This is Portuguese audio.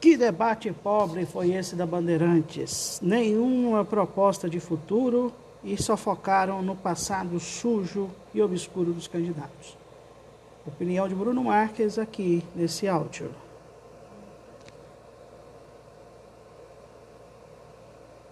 Que debate pobre foi esse da Bandeirantes? Nenhuma proposta de futuro e só focaram no passado sujo e obscuro dos candidatos. Opinião de Bruno Marques aqui nesse áudio.